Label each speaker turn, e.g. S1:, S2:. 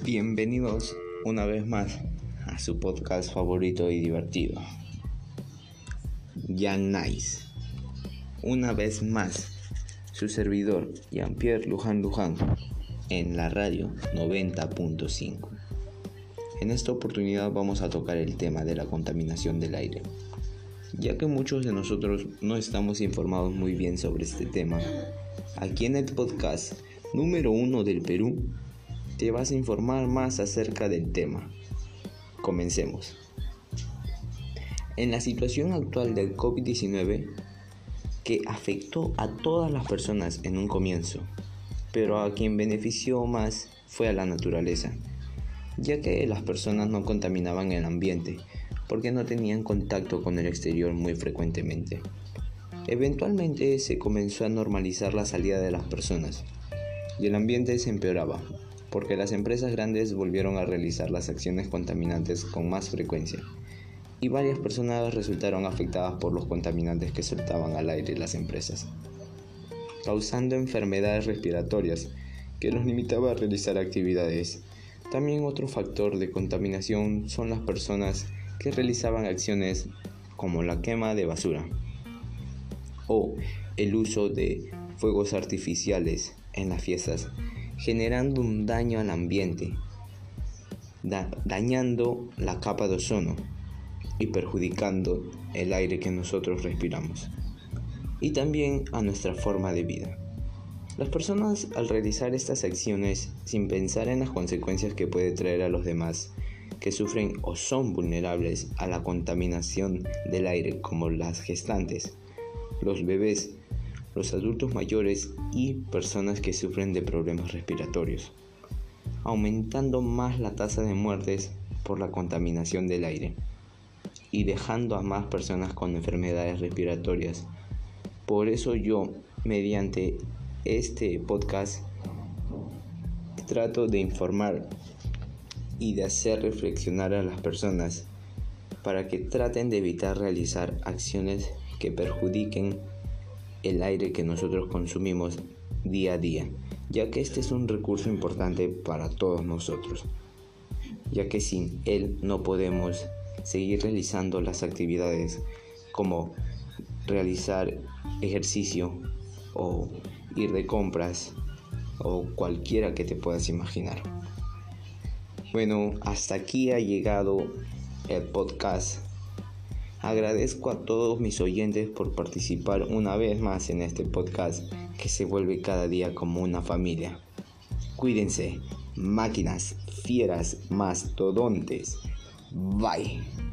S1: Bienvenidos una vez más a su podcast favorito y divertido. Young Nice. Una vez más, su servidor Jean-Pierre Luján Luján en la radio 90.5. En esta oportunidad vamos a tocar el tema de la contaminación del aire. Ya que muchos de nosotros no estamos informados muy bien sobre este tema, aquí en el podcast número uno del Perú te vas a informar más acerca del tema. Comencemos. En la situación actual del COVID-19, que afectó a todas las personas en un comienzo, pero a quien benefició más fue a la naturaleza, ya que las personas no contaminaban el ambiente porque no tenían contacto con el exterior muy frecuentemente. Eventualmente se comenzó a normalizar la salida de las personas y el ambiente se empeoraba, porque las empresas grandes volvieron a realizar las acciones contaminantes con más frecuencia y varias personas resultaron afectadas por los contaminantes que soltaban al aire las empresas, causando enfermedades respiratorias que los limitaba a realizar actividades. También otro factor de contaminación son las personas que realizaban acciones como la quema de basura o el uso de fuegos artificiales en las fiestas generando un daño al ambiente, dañando la capa de ozono y perjudicando el aire que nosotros respiramos y también a nuestra forma de vida. Las personas al realizar estas acciones sin pensar en las consecuencias que puede traer a los demás que sufren o son vulnerables a la contaminación del aire como las gestantes, los bebés, los adultos mayores y personas que sufren de problemas respiratorios, aumentando más la tasa de muertes por la contaminación del aire y dejando a más personas con enfermedades respiratorias. Por eso yo, mediante este podcast, trato de informar y de hacer reflexionar a las personas para que traten de evitar realizar acciones que perjudiquen el aire que nosotros consumimos día a día, ya que este es un recurso importante para todos nosotros, ya que sin él no podemos seguir realizando las actividades como realizar ejercicio o ir de compras o cualquiera que te puedas imaginar. Bueno, hasta aquí ha llegado el podcast Agradezco a todos mis oyentes por participar una vez más en este podcast que se vuelve cada día como una familia. Cuídense, máquinas, fieras, mastodontes. Bye.